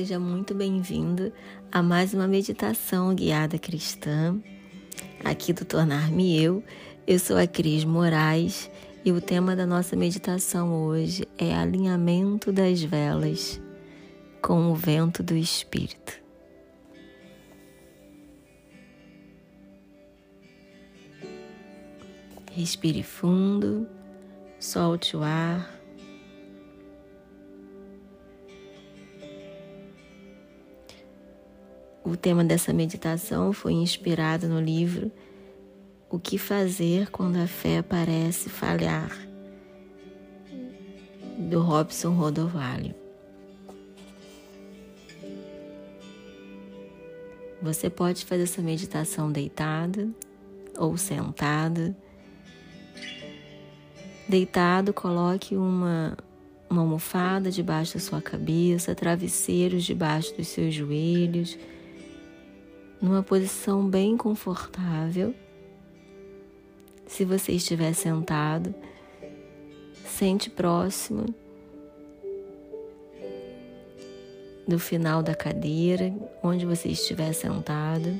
seja muito bem-vindo a mais uma meditação guiada cristã, aqui do Tornar-me Eu. Eu sou a Cris Moraes e o tema da nossa meditação hoje é alinhamento das velas com o vento do Espírito. Respire fundo, solte o ar. O tema dessa meditação foi inspirado no livro O que fazer quando a fé parece falhar, do Robson Rodovalho. Você pode fazer essa meditação deitado ou sentado. Deitado, coloque uma, uma almofada debaixo da sua cabeça, travesseiros debaixo dos seus joelhos numa posição bem confortável. Se você estiver sentado, sente próximo do final da cadeira, onde você estiver sentado.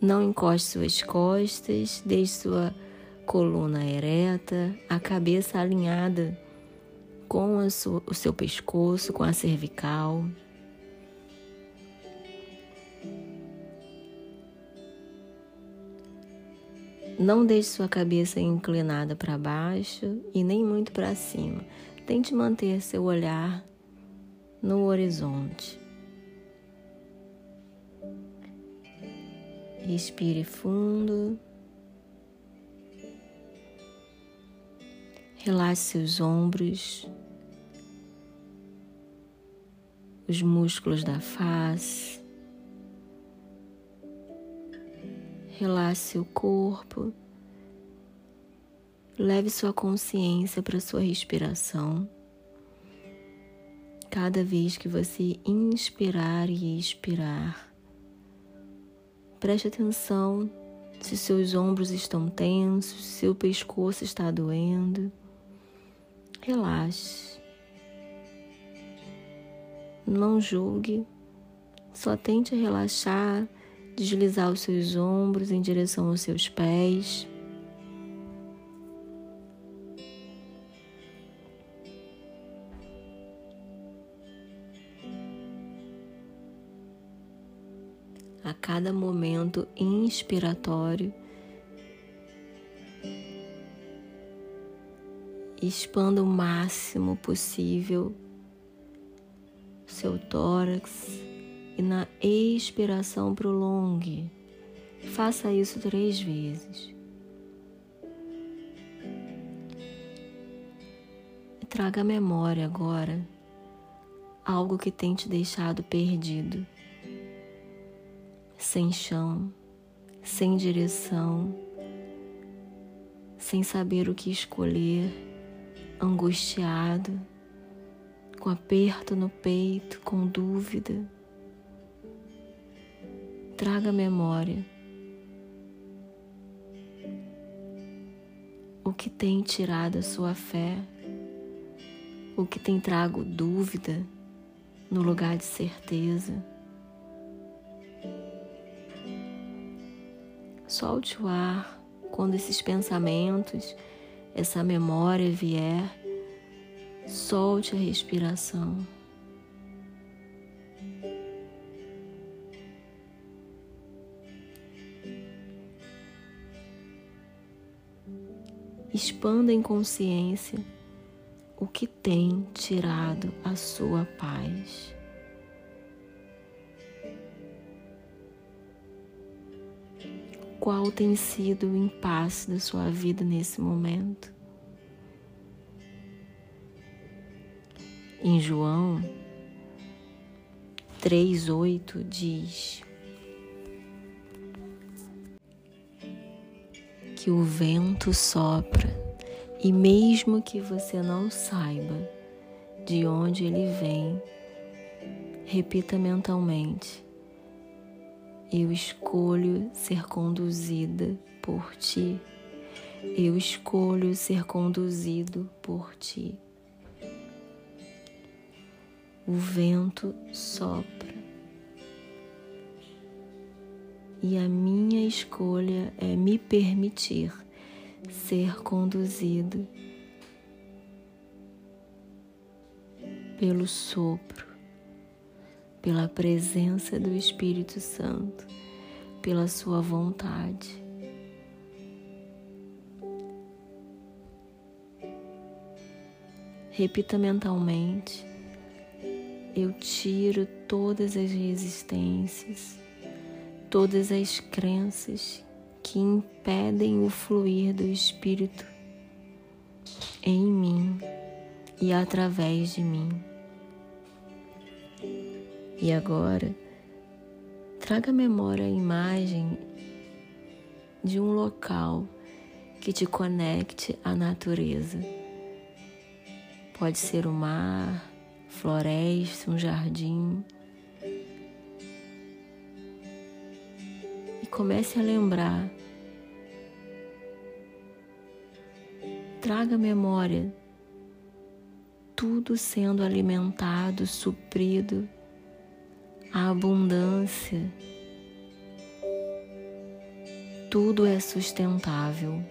Não encoste suas costas, deixe sua coluna ereta, a cabeça alinhada com o seu pescoço, com a cervical. Não deixe sua cabeça inclinada para baixo e nem muito para cima. Tente manter seu olhar no horizonte. Respire fundo. Relaxe seus ombros, os músculos da face. Relaxe o corpo. Leve sua consciência para sua respiração. Cada vez que você inspirar e expirar, preste atenção se seus ombros estão tensos, se seu pescoço está doendo. Relaxe. Não julgue, só tente relaxar deslizar os seus ombros em direção aos seus pés. A cada momento inspiratório, expanda o máximo possível seu tórax e na expiração prolongue. Faça isso três vezes. Traga à memória agora algo que tem te deixado perdido, sem chão, sem direção, sem saber o que escolher, angustiado, com aperto no peito, com dúvida traga memória o que tem tirado a sua fé, o que tem trago dúvida no lugar de certeza. Solte o ar quando esses pensamentos, essa memória vier, solte a respiração. Expanda em consciência o que tem tirado a sua paz. Qual tem sido o impasse da sua vida nesse momento? Em João 3,8 diz: que o vento sopra e mesmo que você não saiba de onde ele vem, repita mentalmente: Eu escolho ser conduzida por ti. Eu escolho ser conduzido por ti. o vento sopra. E a minha escolha é me permitir ser conduzido pelo sopro, pela presença do Espírito Santo, pela Sua vontade. Repita mentalmente: eu tiro todas as resistências, todas as crenças que impedem o fluir do Espírito em mim e através de mim. E agora, traga à memória a imagem de um local que te conecte à natureza. Pode ser o mar, floresta, um jardim. Comece a lembrar. Traga memória tudo sendo alimentado, suprido, a abundância. Tudo é sustentável.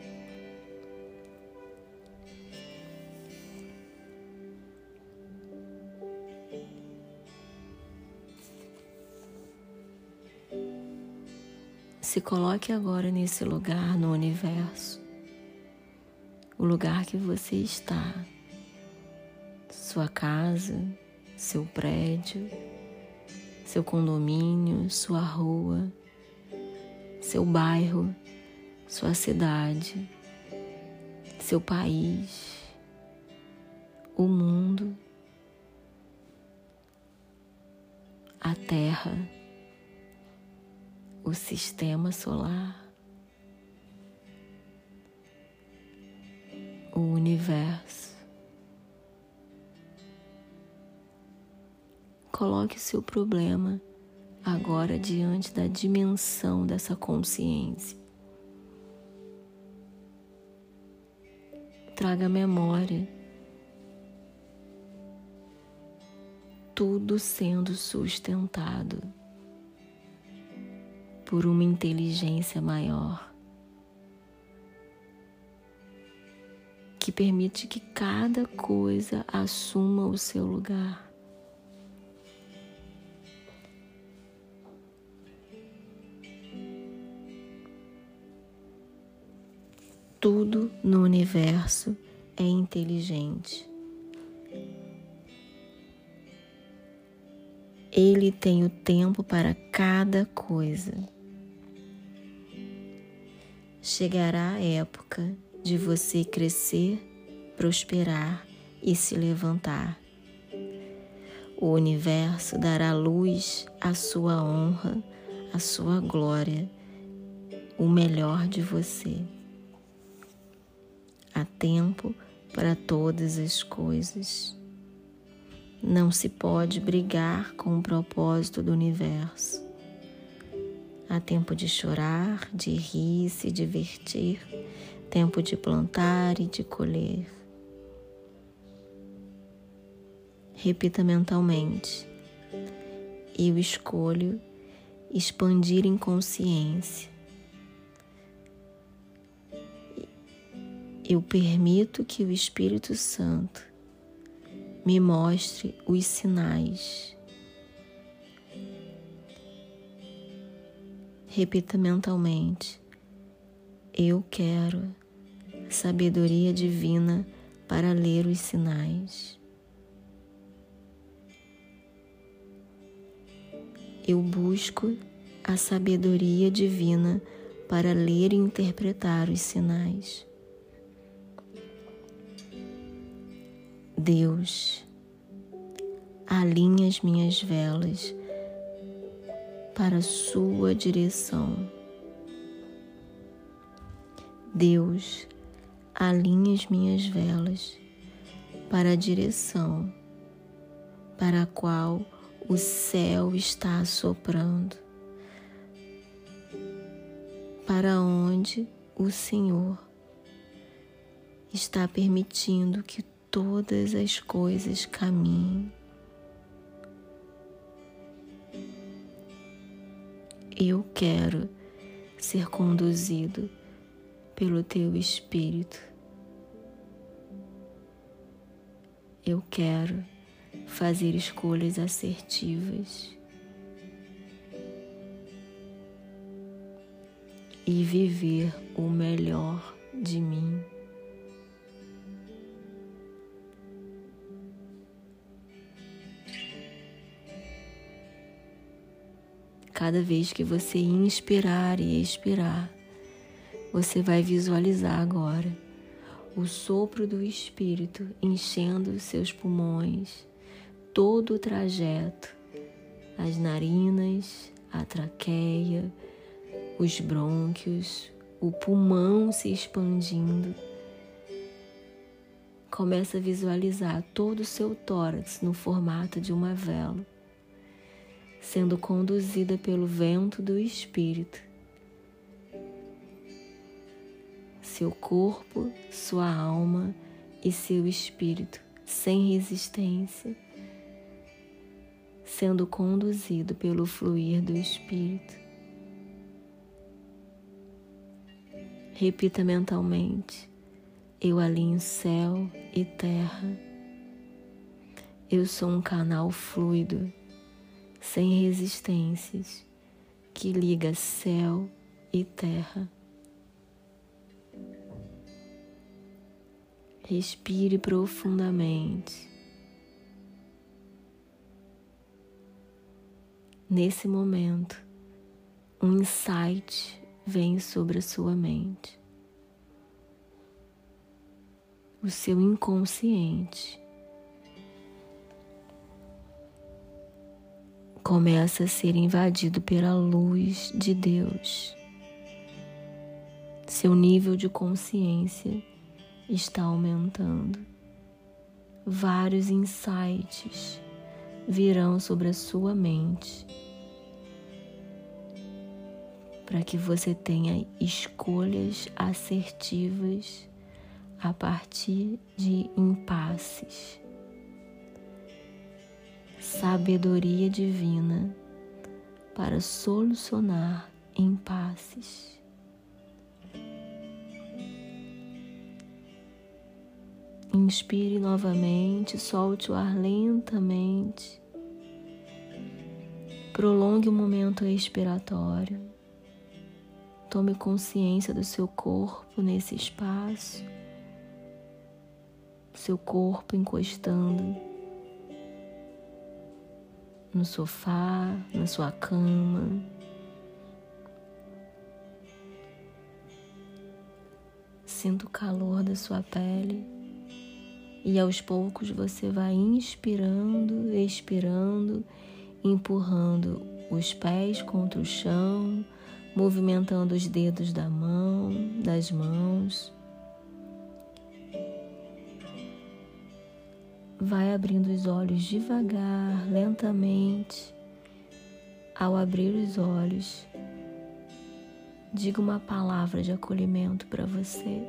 Se coloque agora nesse lugar no universo, o lugar que você está. Sua casa, seu prédio, seu condomínio, sua rua, seu bairro, sua cidade, seu país, o mundo, a Terra, o sistema solar, o universo. Coloque o seu problema agora diante da dimensão dessa consciência. Traga memória tudo sendo sustentado por uma inteligência maior que permite que cada coisa assuma o seu lugar. Tudo no universo é inteligente. Ele tem o tempo para cada coisa. Chegará a época de você crescer, prosperar e se levantar. O universo dará luz à sua honra, à sua glória, o melhor de você. Há tempo para todas as coisas. Não se pode brigar com o propósito do universo. Há tempo de chorar, de rir, se divertir, tempo de plantar e de colher. Repita mentalmente. Eu escolho expandir em consciência eu permito que o Espírito Santo me mostre os sinais. Repita mentalmente: Eu quero sabedoria divina para ler os sinais. Eu busco a sabedoria divina para ler e interpretar os sinais. Deus, alinha as minhas velas para sua direção. Deus, alinha as minhas velas para a direção para a qual o céu está soprando, para onde o Senhor está permitindo que todas as coisas caminhem. Eu quero ser conduzido pelo teu Espírito. Eu quero fazer escolhas assertivas e viver o melhor de mim. Cada vez que você inspirar e expirar, você vai visualizar agora o sopro do Espírito enchendo os seus pulmões, todo o trajeto, as narinas, a traqueia, os brônquios, o pulmão se expandindo. Começa a visualizar todo o seu tórax no formato de uma vela, sendo conduzida pelo vento do Espírito. Seu corpo, sua alma e seu espírito, sem resistência, sendo conduzido pelo fluir do Espírito. Repita mentalmente: Eu alinho céu e terra. Eu sou um canal fluido, sem resistências, que liga céu e terra. Respire profundamente. Nesse momento, um insight vem sobre a sua mente. O seu inconsciente começa a ser invadido pela luz de Deus. Seu nível de consciência está aumentando. Vários insights virão sobre a sua mente para que você tenha escolhas assertivas a partir de impasses. Sabedoria divina para solucionar impasses. Inspire novamente, solte o ar lentamente. Prolongue o momento expiratório. Tome consciência do seu corpo nesse espaço, seu corpo encostando no sofá, na sua cama. Sinta o calor da sua pele e aos poucos você vai inspirando, expirando, empurrando os pés contra o chão movimentando os dedos da mão, das mãos. Vai abrindo os olhos devagar, lentamente. Ao abrir os olhos, diga uma palavra de acolhimento para você,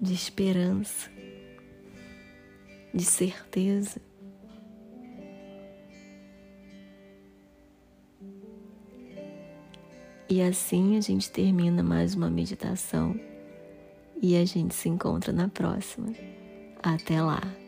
de esperança, de certeza. E assim a gente termina mais uma meditação e a gente se encontra na próxima. Até lá!